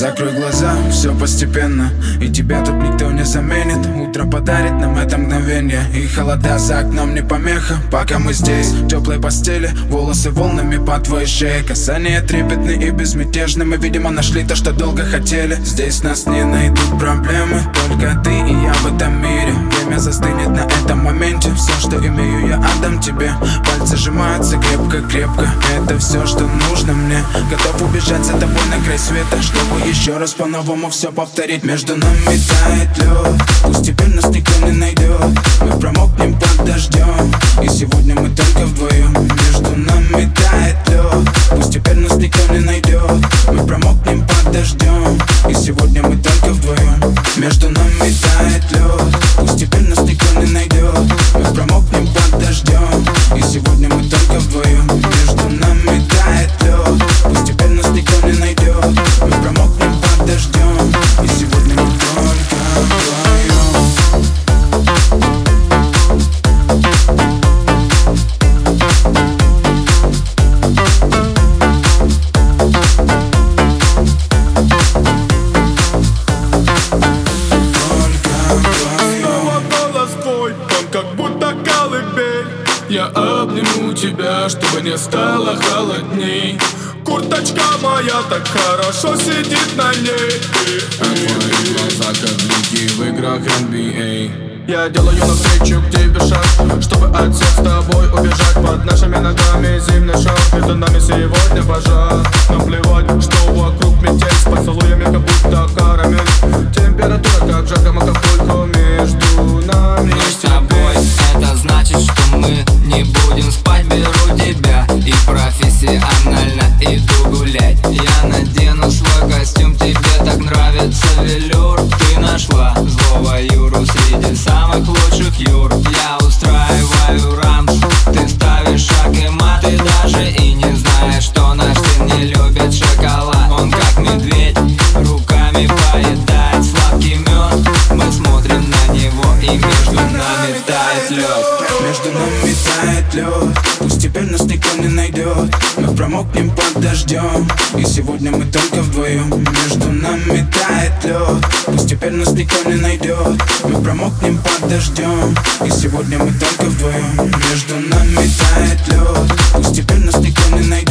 Закрой глаза, все постепенно. И тебя тут никто не заменит. Утро подарит нам это мгновение. И холода за окном не помеха Пока мы здесь, в теплой постели Волосы волнами по твоей шее. Касания трепетны и безмятежны. Мы, видимо, нашли то, что долго хотели. Здесь нас не найдут проблемы Только ты и Пальцы сжимаются крепко-крепко Это все, что нужно мне. Готов убежать за тобой на край света Чтобы еще раз по-новому все повторить. Между нами тает лед Пусть теперь нас никто не найдет Мы промокнем под дождем И сегодня мы только вдвоем Между нами тает лед Пусть теперь нас никто не найдет Мы промокнем под дождем И сегодня мы тебя, чтобы не стало холодней. Курточка моя так хорошо сидит на ней. Твои глаза как блики в играх NBA Я делаю навстречу к тебе шаг Чтобы от всех с тобой убежать. Под нашими ногами зимний шаг Между нами сегодня пожар. Нам плевать, что вокруг метель. С поцелуями как будто карамель. Температура как в жарком Акапулько Между нами Мы с тобой, это значит, что мы не будем спать лед Между нами тает лед. Пусть теперь нас никто не найдет. Мы промокнем под дождем. И сегодня мы только вдвоем. Между нами тает лед. Пусть теперь нас никто не найдет. Мы промокнем под дождем. И сегодня мы только вдвоем. Между нами тает лед. Пусть теперь нас никто не найдет